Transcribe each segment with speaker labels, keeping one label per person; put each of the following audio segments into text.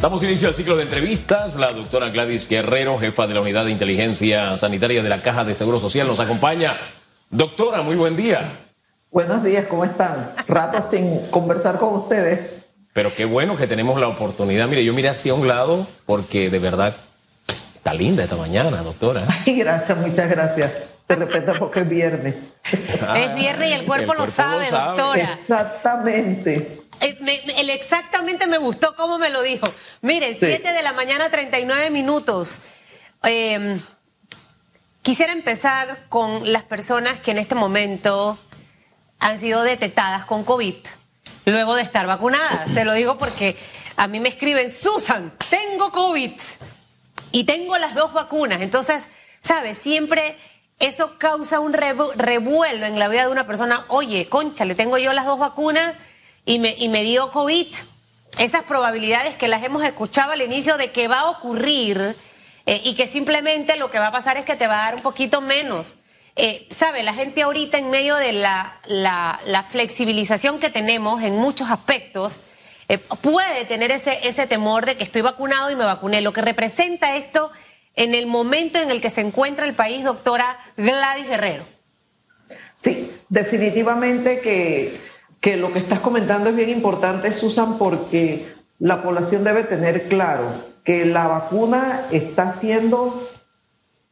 Speaker 1: Damos inicio al ciclo de entrevistas. La doctora Gladys Guerrero, jefa de la Unidad de Inteligencia Sanitaria de la Caja de Seguro Social, nos acompaña. Doctora, muy buen día.
Speaker 2: Buenos días, ¿cómo están? Rato sin conversar con ustedes.
Speaker 1: Pero qué bueno que tenemos la oportunidad. Mire, yo miré hacia un lado porque de verdad está linda esta mañana, doctora.
Speaker 2: Ay, gracias, muchas gracias. De repente porque es viernes.
Speaker 3: es viernes y el cuerpo, lo, sabe, doctora.
Speaker 2: Exactamente.
Speaker 3: Eh, el exactamente me gustó cómo me lo dijo. Mire, 7 de la mañana, 39 minutos. Em, quisiera empezar con las personas que en este momento han sido detectadas con COVID luego de estar vacunadas. Se lo digo porque a mí me escriben, Susan, tengo COVID y tengo las dos vacunas. Entonces, ¿sabes? Siempre eso causa un revuelo en la vida de una persona. Oye, concha, le tengo yo las dos vacunas y me, y me dio COVID. Esas probabilidades que las hemos escuchado al inicio de que va a ocurrir eh, y que simplemente lo que va a pasar es que te va a dar un poquito menos. Eh, sabe, la gente ahorita en medio de la, la, flexibilización que tenemos en muchos aspectos, eh, puede tener ese, ese temor de que estoy vacunado y me vacuné. Lo que representa esto en el momento en el que se encuentra el país, doctora Gladys Guerrero.
Speaker 2: Sí, definitivamente que que lo que estás comentando es bien importante, Susan, porque la población debe tener claro que la vacuna está haciendo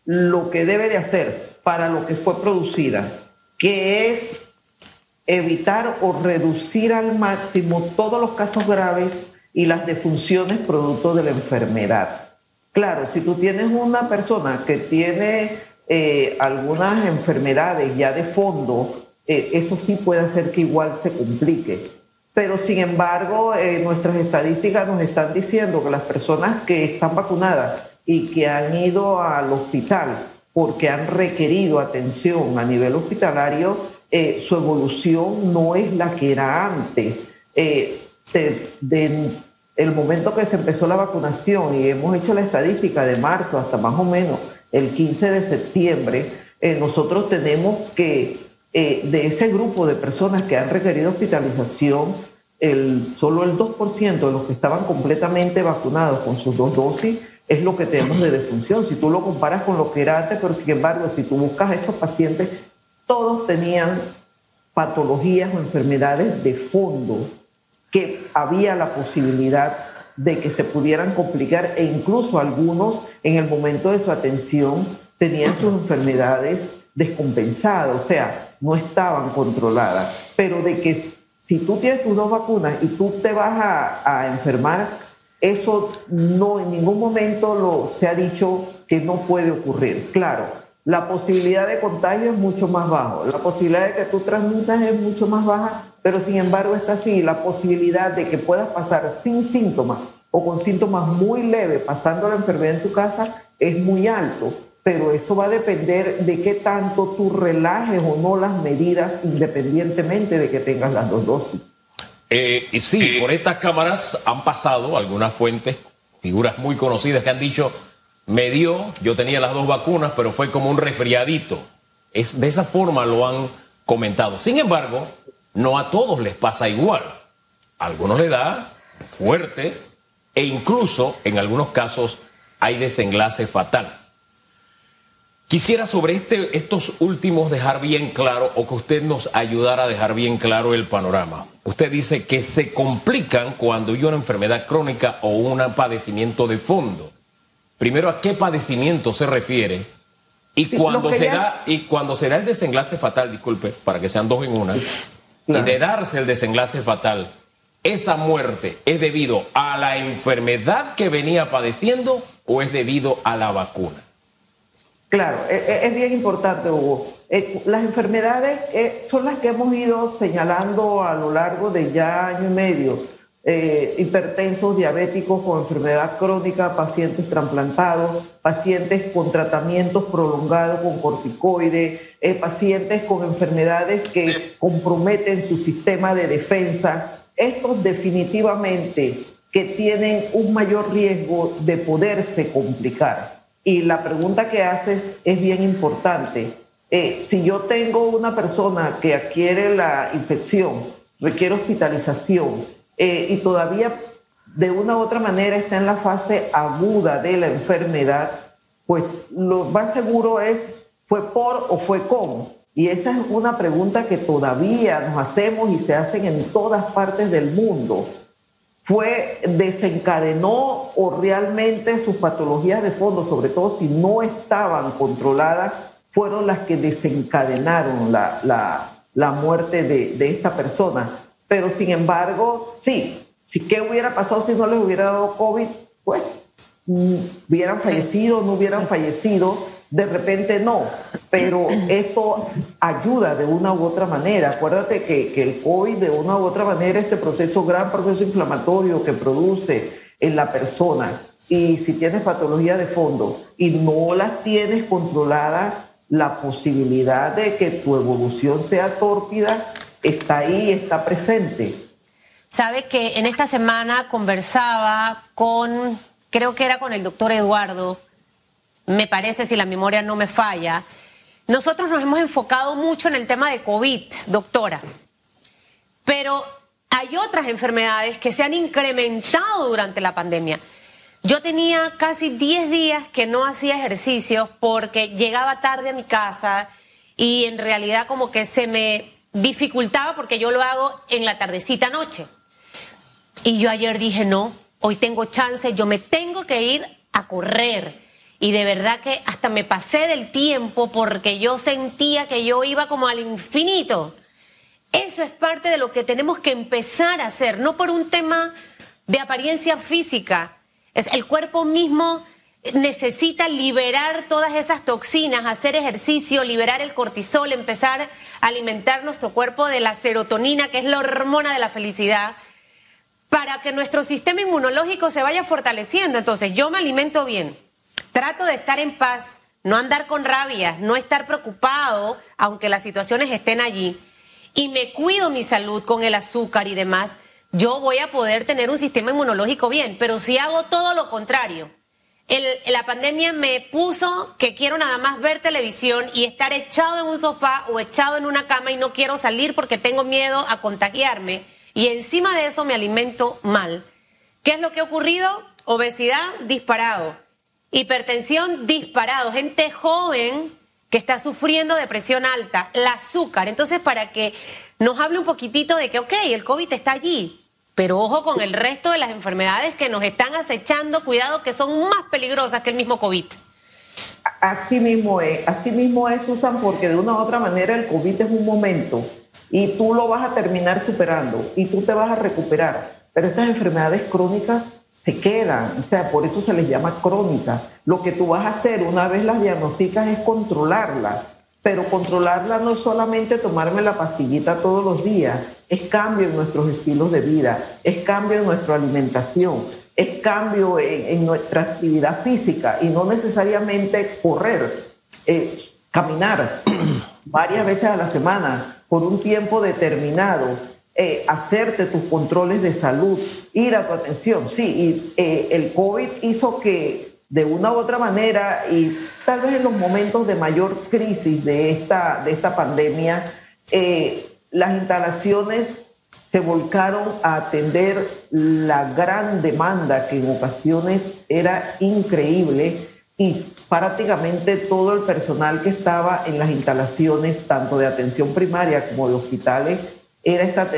Speaker 2: lo que debe de hacer para lo que fue producida, que es evitar o reducir al máximo todos los casos graves y las defunciones producto de la enfermedad. Claro, si tú tienes una persona que tiene eh, algunas enfermedades ya de fondo, eh, eso sí puede hacer que igual se complique. Pero sin embargo, eh, nuestras estadísticas nos están diciendo que las personas que están vacunadas y que han ido al hospital porque han requerido atención a nivel hospitalario, eh, su evolución no es la que era antes. de, el momento que se empezó la vacunación y hemos hecho la estadística de marzo hasta más o menos el 15 de septiembre, nosotros tenemos que eh, de ese grupo de personas que han requerido hospitalización, el, solo el 2% de los que estaban completamente vacunados con sus dos dosis es lo que tenemos de defunción. Si tú lo comparas con lo que era antes, pero sin embargo, si tú buscas a estos pacientes, todos tenían patologías o enfermedades de fondo que había la posibilidad de que se pudieran complicar e incluso algunos en el momento de su atención tenían sus enfermedades descompensadas, o sea, no estaban controladas. Pero de que si tú tienes tus dos vacunas y tú te vas a, enfermar, eso no en ningún momento lo, se ha dicho que no puede ocurrir. Claro, la posibilidad de contagio es mucho más bajo, la posibilidad de que tú transmitas es mucho más baja, pero sin embargo está así, la posibilidad de que puedas pasar sin síntomas o con síntomas muy leves pasando la enfermedad en tu casa es muy alto pero eso va a depender de qué tanto tú relajes o no las medidas independientemente de que tengas las dos dosis.
Speaker 1: Eh, y sí, por estas cámaras han pasado algunas fuentes, figuras muy conocidas que han dicho, me dio, yo tenía las dos vacunas, pero fue como un resfriadito. Es, de esa forma lo han comentado. Sin embargo, no a todos les pasa igual. A algunos le da fuerte e incluso en algunos casos hay desenlace fatal. Quisiera sobre este, estos últimos dejar bien claro o que usted nos ayudara a dejar bien claro el panorama. Usted dice que se complican cuando hay una enfermedad crónica o un padecimiento de fondo. Primero, ¿a qué padecimiento se refiere? Y cuando será y cuando será el desenlace fatal, disculpe, para que sean dos en una, y de darse el desenlace fatal, esa muerte es debido a la enfermedad que venía padeciendo o es debido a la vacuna.
Speaker 2: Claro, e, e, es bien importante, Hugo. Eh, las enfermedades eh, son las que hemos ido señalando a lo largo de ya año y medio. Eh, hipertensos, diabéticos con enfermedad crónica, pacientes trasplantados, pacientes con tratamientos prolongados con corticoides, pacientes con enfermedades que comprometen su sistema de defensa. Estos definitivamente que tienen un mayor riesgo de poderse complicar. Y la pregunta que haces es bien importante. Eh, si yo tengo una persona que adquiere la infección, requiere hospitalización eh, y todavía de una u otra manera está en la fase aguda de la enfermedad, pues lo más seguro es fue por o fue con. Y esa es una pregunta que todavía nos hacemos y se hacen en todas partes del mundo. ¿Fue, desencadenó o realmente sus patologías de fondo, sobre todo si no estaban controladas, fueron las que desencadenaron la, la, muerte de, de, esta persona? Pero sin embargo, sí, si qué hubiera pasado si no les hubiera dado COVID, pues mm, hubieran fallecido, no hubieran fallecido de repente no, pero esto ayuda de una u otra manera. Acuérdate que, que, el COVID de una u otra manera, este proceso, gran proceso inflamatorio que produce en la persona, y si tienes patología de fondo y no las tienes controlada, la posibilidad de que tu evolución sea tórpida está ahí, está presente.
Speaker 3: Sabe que en esta semana conversaba con, creo que era con el doctor Eduardo, me parece, si la memoria no me falla, nosotros nos hemos enfocado mucho en el tema de COVID, doctora, pero hay otras enfermedades que se han incrementado durante la pandemia. Yo tenía casi 10 días que no hacía ejercicios porque llegaba tarde a mi casa y en realidad como que se me dificultaba porque yo lo hago en la tardecita noche. Y yo ayer dije, no, hoy tengo chance, yo me tengo que ir a correr y de verdad que hasta me pasé del tiempo porque yo sentía que yo iba como al infinito. Eso es parte de lo que tenemos que empezar a hacer, no por un tema de apariencia física. El cuerpo mismo necesita liberar todas esas toxinas, hacer ejercicio, liberar el cortisol, empezar a alimentar nuestro cuerpo de la serotonina, que es la hormona de la felicidad, para que nuestro sistema inmunológico se vaya fortaleciendo. Entonces, yo me alimento bien, Trato de estar en paz, no andar con rabia, no estar preocupado, aunque las situaciones estén allí, y me cuido mi salud con el azúcar y demás, yo voy a poder tener un sistema inmunológico bien. Pero si hago todo lo contrario, la pandemia me puso que quiero nada más ver televisión y estar echado en un sofá o echado en una cama y no quiero salir porque tengo miedo a contagiarme. Y encima de eso me alimento mal. ¿Qué es lo que ha ocurrido? Obesidad disparado hipertensión disparado, gente joven que está sufriendo de presión alta, el azúcar. Entonces, para que nos hable un poquitito de que, ok, el COVID está allí, pero ojo con el resto de las enfermedades que nos están acechando, cuidado que son más peligrosas que el mismo COVID.
Speaker 2: Así mismo es, así mismo es, Susan, porque de una u otra manera el COVID es un momento y tú lo vas a terminar superando y tú te vas a recuperar. Pero estas enfermedades crónicas se quedan, o sea, por eso se les llama crónica. Lo que tú vas a hacer una vez las diagnosticas es controlarla, pero controlarla no es solamente tomarme la pastillita todos los días, es cambio en nuestros estilos de vida, es cambio en nuestra alimentación, es cambio en, nuestra actividad física. Y no necesariamente correr, eh, caminar varias veces a la semana por un tiempo determinado eh, hacerte tus controles de salud, ir a tu atención. Sí, y eh, el COVID hizo que de una u otra manera, y tal vez en los momentos de mayor crisis de esta, de esta pandemia, eh, las instalaciones se volcaron a atender la gran demanda que en ocasiones era increíble y prácticamente todo el personal que estaba en las instalaciones, tanto de atención primaria como de hospitales, era, esta,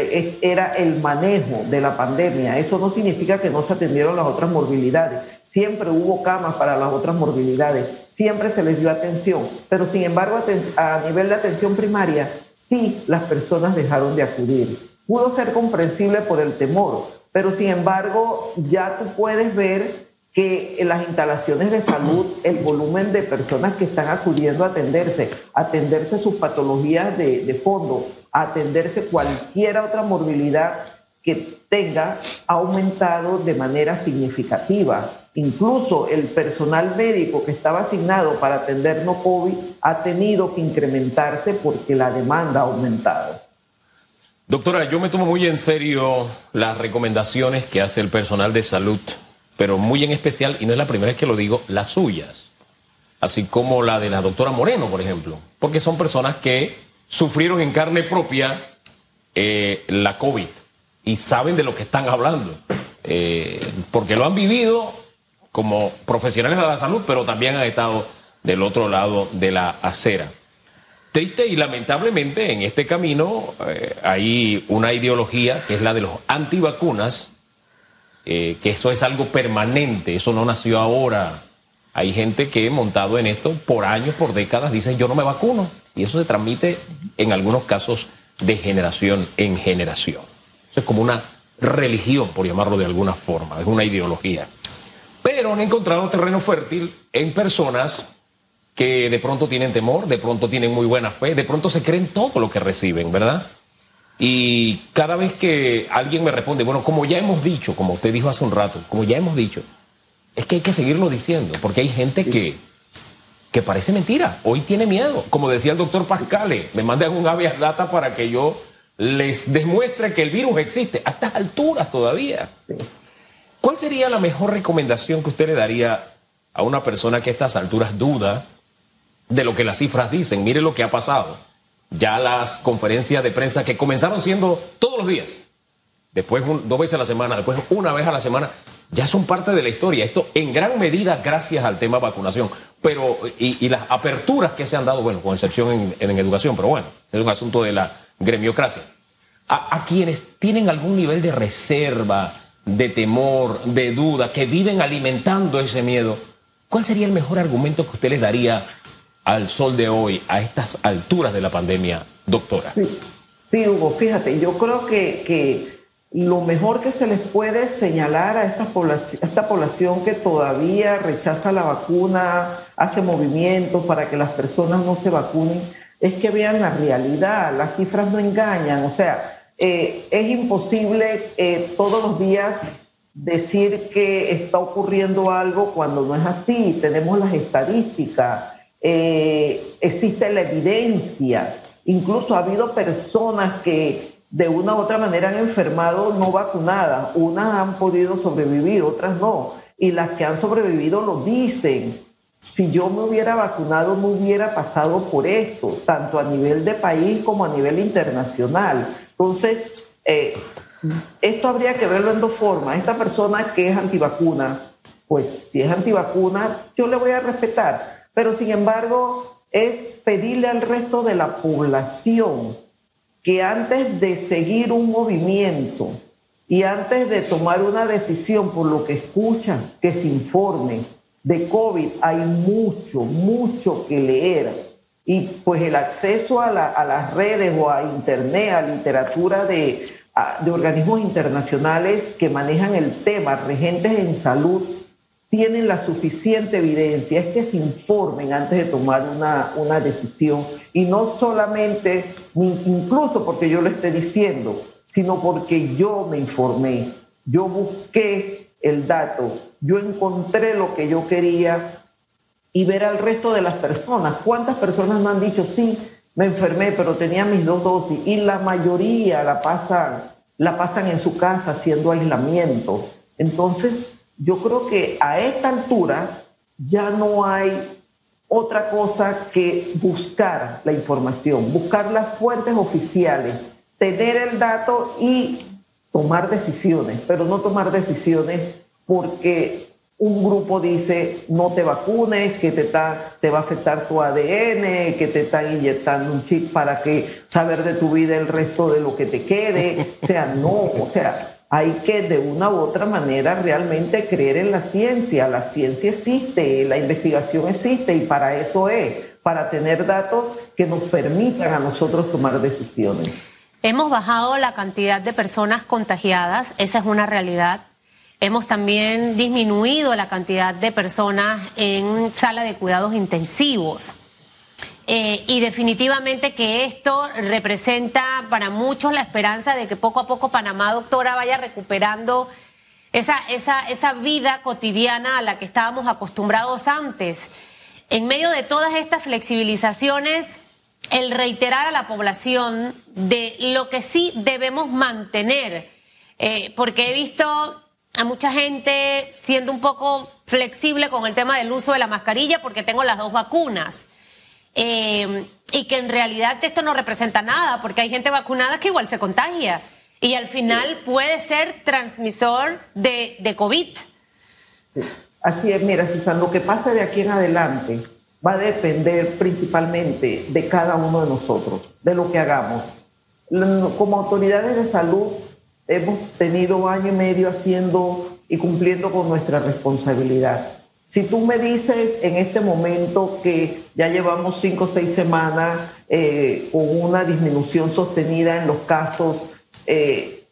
Speaker 2: era el manejo de la pandemia. Eso no significa que no se atendieron las otras morbilidades. Siempre hubo camas para las otras morbilidades, siempre se les dio atención, pero sin embargo a nivel de atención primaria, sí las personas dejaron de acudir. Pudo ser comprensible por el temor, pero sin embargo ya tú puedes ver que en las instalaciones de salud el volumen de personas que están acudiendo a atenderse, atenderse sus patologías de, de fondo, atenderse cualquier otra morbilidad que tenga, ha aumentado de manera significativa. Incluso el personal médico que estaba asignado para atender no COVID ha tenido que incrementarse porque la demanda ha aumentado.
Speaker 1: Doctora, yo me tomo muy en serio las recomendaciones que hace el personal de salud pero muy en especial, y no es la primera vez que lo digo, las suyas, así como la de la doctora Moreno, por ejemplo, porque son personas que sufrieron en carne propia eh, la COVID y saben de lo que están hablando. eh, porque lo han vivido como profesionales de la salud, pero también han estado del otro lado de la acera. Triste y lamentablemente en este camino eh, hay una ideología que es la de los antivacunas, eh, que eso es algo permanente, eso no nació ahora. Hay gente que montado en esto por años, por décadas, dice yo no me vacuno. Y eso se transmite en algunos casos de generación en generación. Eso es como una religión, por llamarlo de alguna forma, es una ideología. Pero han encontrado terreno fértil en personas que de pronto tienen temor, de pronto tienen muy buena fe, de pronto se creen todo lo que reciben, ¿verdad? Y cada vez que alguien me responde, bueno, como ya hemos dicho, como usted dijo hace un rato, como ya hemos dicho, es que hay que seguirlo diciendo, porque hay gente que, que parece mentira, hoy tiene miedo. Como decía el doctor Pascale, me mandan un habeas data para que yo les demuestre que el virus existe a estas alturas todavía. ¿Cuál sería la mejor recomendación que usted le daría a una persona que a estas alturas duda de lo que las cifras dicen. Mire lo que ha pasado. Ya las conferencias de prensa que comenzaron siendo todos los días, después dos veces a la semana, después una vez a la semana, ya son parte de la historia. Esto en gran medida gracias al tema vacunación. Pero, y, las aperturas que se han dado, bueno, con excepción en, educación, pero bueno, es un asunto de la gremiocracia. a, quienes tienen algún nivel de reserva, de temor, de duda, que viven alimentando ese miedo, ¿cuál sería el mejor argumento que usted les daría al sol de hoy, a estas alturas de la pandemia, doctora?
Speaker 2: Sí, Hugo, fíjate, yo creo que, que, lo mejor que se les puede señalar a esta población, esta población que todavía rechaza la vacuna, hace movimientos para que las personas no se vacunen, es que vean la realidad, las cifras no engañan, o sea, eh, es imposible eh, todos los días decir que está ocurriendo algo cuando no es así, tenemos las estadísticas eh, existe la evidencia. Incluso ha habido personas que de una u otra manera han enfermado no vacunadas. Unas han podido sobrevivir, otras no. Y las que han sobrevivido lo dicen. Si yo me hubiera vacunado no hubiera pasado por esto, tanto a nivel de país como a nivel internacional. Entonces, eh, esto habría que verlo en dos formas. Esta persona que es antivacuna, pues si es antivacuna, yo le voy a respetar pero sin embargo es pedirle al resto de la población que antes de seguir un movimiento y antes de tomar una decisión por lo que escuchan, que se informen. De COVID hay mucho, mucho que leer. Y pues el acceso a, las redes o a Internet, a literatura de, organismos internacionales que manejan el tema, regentes en salud, tienen la suficiente evidencia, es que se informen antes de tomar una, una decisión y no solamente, incluso porque yo lo esté diciendo, sino porque yo me informé, yo busqué el dato, yo encontré lo que yo quería y ver al resto de las personas. ¿Cuántas personas me han dicho, sí, me enfermé, pero tenía mis dos dosis? Y la mayoría la pasan, la pasan en su casa haciendo aislamiento. Entonces, yo creo que a esta altura ya no hay otra cosa que buscar la información, buscar las fuentes oficiales, tener el dato y tomar decisiones, pero no tomar decisiones porque un grupo dice no te vacunes, que te, va a afectar tu ADN, que te están inyectando un chip para que saber de tu vida el resto de lo que te quede. O sea, no, o sea, hay que de una u otra manera realmente creer en la ciencia. La ciencia existe, la investigación existe y para eso es, para tener datos que nos permitan a nosotros tomar decisiones.
Speaker 3: Hemos bajado la cantidad de personas contagiadas, esa es una realidad. Hemos también disminuido la cantidad de personas en sala de cuidados intensivos. Eh, y definitivamente que esto representa para muchos la esperanza de que poco a poco Panamá, doctora, vaya recuperando esa, esa, esa vida cotidiana a la que estábamos acostumbrados antes. En medio de todas estas flexibilizaciones, el reiterar a la población de lo que sí debemos mantener, eh, porque he visto a mucha gente siendo un poco flexible con el tema del uso de la mascarilla porque tengo las dos vacunas. Eh, y que en realidad esto no representa nada, porque hay gente vacunada que igual se contagia. y al final puede ser transmisor de, de COVID.
Speaker 2: Así es, mira, Susan, lo que pase de aquí en adelante va a depender principalmente de cada uno de nosotros, de lo que hagamos. Como autoridades de salud hemos tenido año y medio haciendo y cumpliendo con nuestra responsabilidad. Si tú me dices en este momento que ya llevamos cinco o seis semanas eh, con una disminución sostenida en los casos, eh,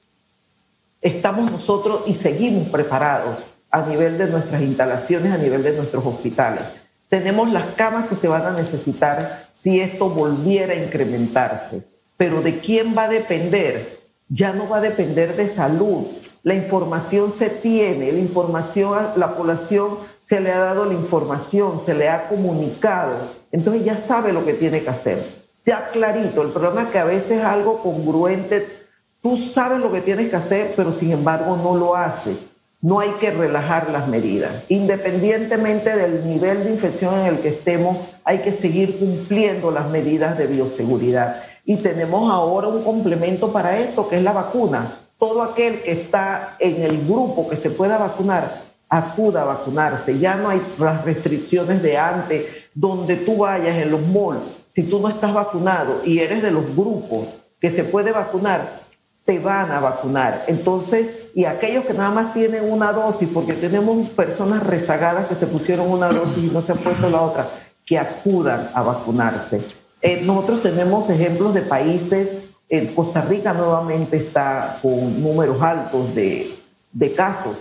Speaker 2: estamos nosotros y seguimos preparados a nivel de nuestras instalaciones, a nivel de nuestros hospitales. Tenemos las camas que se van a necesitar si esto volviera a incrementarse. Pero ¿de quién va a depender? Ya no va a depender de salud. La información se tiene, la información la población se le ha dado la información, se le ha comunicado. Entonces ya sabe lo que tiene que hacer. Ya clarito. El problema es que a veces algo congruente, tú sabes lo que tienes que hacer, pero sin embargo no lo haces no hay que relajar las medidas. Independientemente del nivel de infección en el que estemos, hay que seguir cumpliendo las medidas de bioseguridad. Y tenemos ahora un complemento para esto, que es la vacuna. Todo aquel que está en el grupo que se pueda vacunar, acuda a vacunarse. Ya no hay las restricciones de antes, donde tú vayas en los malls, si tú no estás vacunado y eres de los grupos que se puede vacunar, te van a vacunar. Entonces, y aquellos que nada más tienen una dosis, porque tenemos personas rezagadas que se pusieron una dosis y no se han puesto la otra, que acudan a vacunarse. Eh, nosotros tenemos ejemplos de países, en Costa Rica nuevamente está con números altos de, de casos,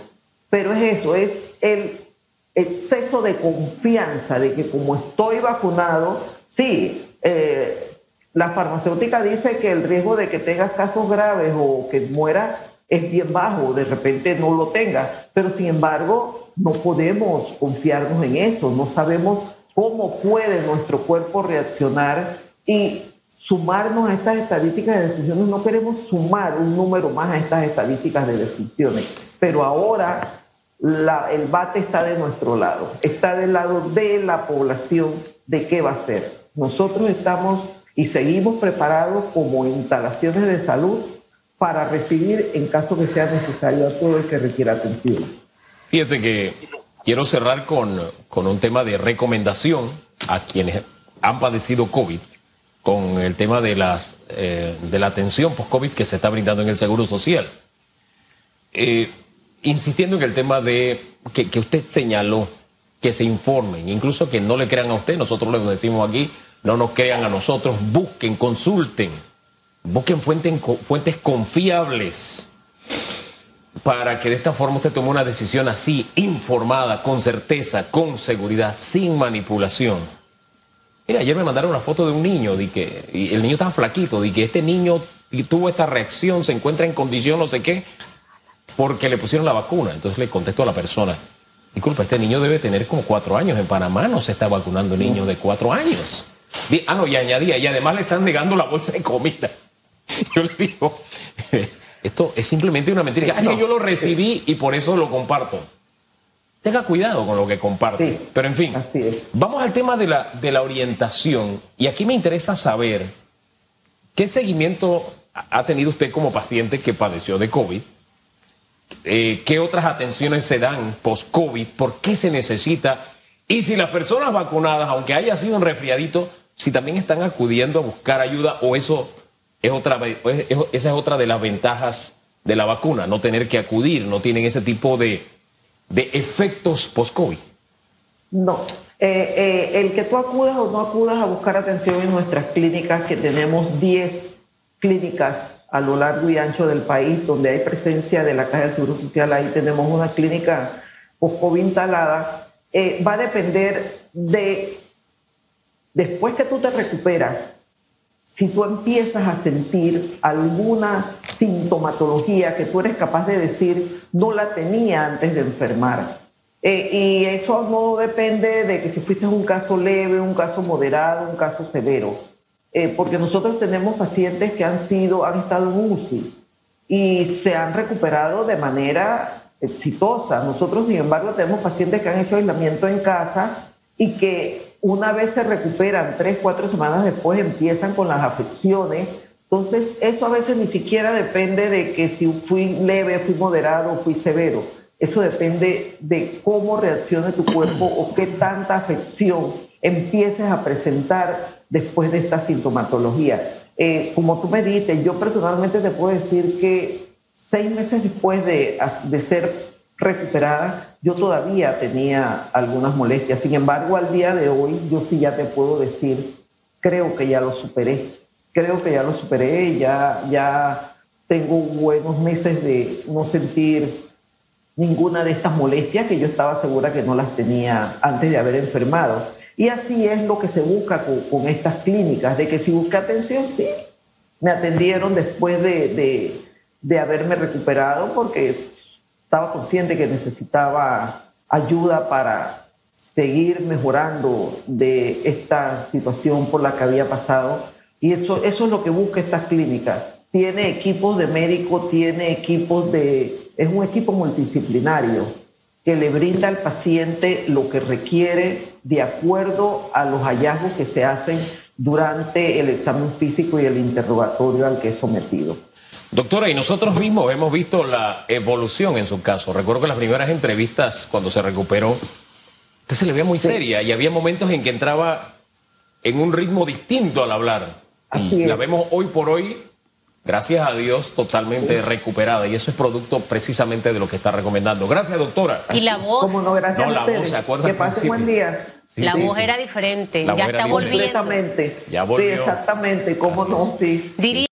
Speaker 2: pero es eso, es el exceso de confianza de que como estoy vacunado, sí, eh, la farmacéutica dice que el riesgo de que tengas casos graves o que muera es bien bajo, de repente no lo tenga, pero sin embargo no podemos confiarnos en eso, no sabemos cómo puede nuestro cuerpo reaccionar y sumarnos a estas estadísticas de defunciones. No queremos sumar un número más a estas estadísticas de defunciones, pero ahora el bate está de nuestro lado, está del lado de la población de qué va a ser. Nosotros estamos y seguimos preparados como instalaciones de salud para recibir en caso que sea necesario a todo el que requiera atención.
Speaker 1: Fíjense que quiero cerrar con, con un tema de recomendación a quienes han padecido COVID, con el tema de, las, eh, de la atención post-COVID que se está brindando en el Seguro Social. Eh, insistiendo en el tema de que, usted señaló, que se informen, incluso que no le crean a usted, nosotros le decimos aquí, no nos crean a nosotros, busquen, consulten, busquen fuentes, fuentes confiables para que de esta forma usted tome una decisión así, informada, con certeza, con seguridad, sin manipulación. Mira, ayer me mandaron una foto de un niño, de que, y el niño estaba flaquito, de que este niño tuvo esta reacción, se encuentra en condición no sé qué, porque le pusieron la vacuna. Entonces le contesto a la persona, disculpa, este niño debe tener como cuatro años, en Panamá no se está vacunando niños de cuatro años. Ah, no, y añadía, y además le están negando la bolsa de comida. Yo le digo, esto es simplemente una mentira. Es que yo lo recibí y por eso lo comparto. Tenga cuidado con lo que comparte. Pero en fin,
Speaker 2: así es.
Speaker 1: vamos al tema de la, de la orientación. Y aquí me interesa saber qué seguimiento ha tenido usted como paciente que padeció de COVID. Eh, ¿Qué otras atenciones se dan post-COVID? ¿Por qué se necesita? Y si las personas vacunadas, aunque haya sido un resfriadito, si también están acudiendo a buscar ayuda o eso es otra, esa es otra de las ventajas de la vacuna, no tener que acudir, no tienen ese tipo de, de efectos post-COVID.
Speaker 2: No, eh, eh, el que tú acudas o no acudas a buscar atención en nuestras clínicas, que tenemos 10 clínicas a lo largo y ancho del país donde hay presencia de la Caja del Seguro Social, ahí tenemos una clínica post-COVID instalada eh, va a depender de, después que tú te recuperas, si tú empiezas a sentir alguna sintomatología que tú eres capaz de decir, no la tenía antes de enfermar. Eh, y eso no depende de que si fuiste un caso leve, un caso moderado, un caso severo. Eh, porque nosotros tenemos pacientes que han sido, han estado en UCI y se han recuperado de manera exitosa. Nosotros, sin embargo, tenemos pacientes que han hecho aislamiento en casa y que una vez se recuperan, tres, cuatro semanas después empiezan con las afecciones Entonces, eso a veces ni siquiera depende de que si fui leve, fui moderado, fui severo. Eso depende de cómo reaccione tu cuerpo o qué tanta afección empieces a presentar después de esta sintomatología. Eh, como tú me dijiste, yo personalmente te puedo decir que seis meses después de, de ser recuperada, yo todavía tenía algunas molestias. Sin embargo, al día de hoy, yo sí ya te puedo decir, creo que ya lo superé. Creo que ya lo superé, ya, ya tengo buenos meses de no sentir ninguna de estas molestias que yo estaba segura que no las tenía antes de haber enfermado. Y así es lo que se busca con, estas clínicas, de que si busca atención, sí. Me atendieron después de, de, de haberme recuperado porque estaba consciente que necesitaba ayuda para seguir mejorando de esta situación por la que había pasado. Y eso, eso es lo que busca esta clínica. Tiene equipos de médicos, tiene equipos de... Es un equipo multidisciplinario que le brinda al paciente lo que requiere de acuerdo a los hallazgos que se hacen durante el examen físico y el interrogatorio al que es sometido.
Speaker 1: Doctora, y nosotros mismos hemos visto la evolución en su caso. Recuerdo que las primeras entrevistas, cuando se recuperó, usted se le veía muy seria y había momentos en que entraba en un ritmo distinto al hablar. Y la vemos hoy por hoy, gracias a Dios, totalmente recuperada. Y eso es producto precisamente de lo que está recomendando. Gracias, doctora.
Speaker 3: Y la voz.
Speaker 2: ¿Cómo no, gracias no, la voz, ¿se acuerda? Que pase buen día.
Speaker 3: la voz era diferente. ya está volviendo.
Speaker 2: Ya volvió. Sí, exactamente. ¿Cómo no? Sí.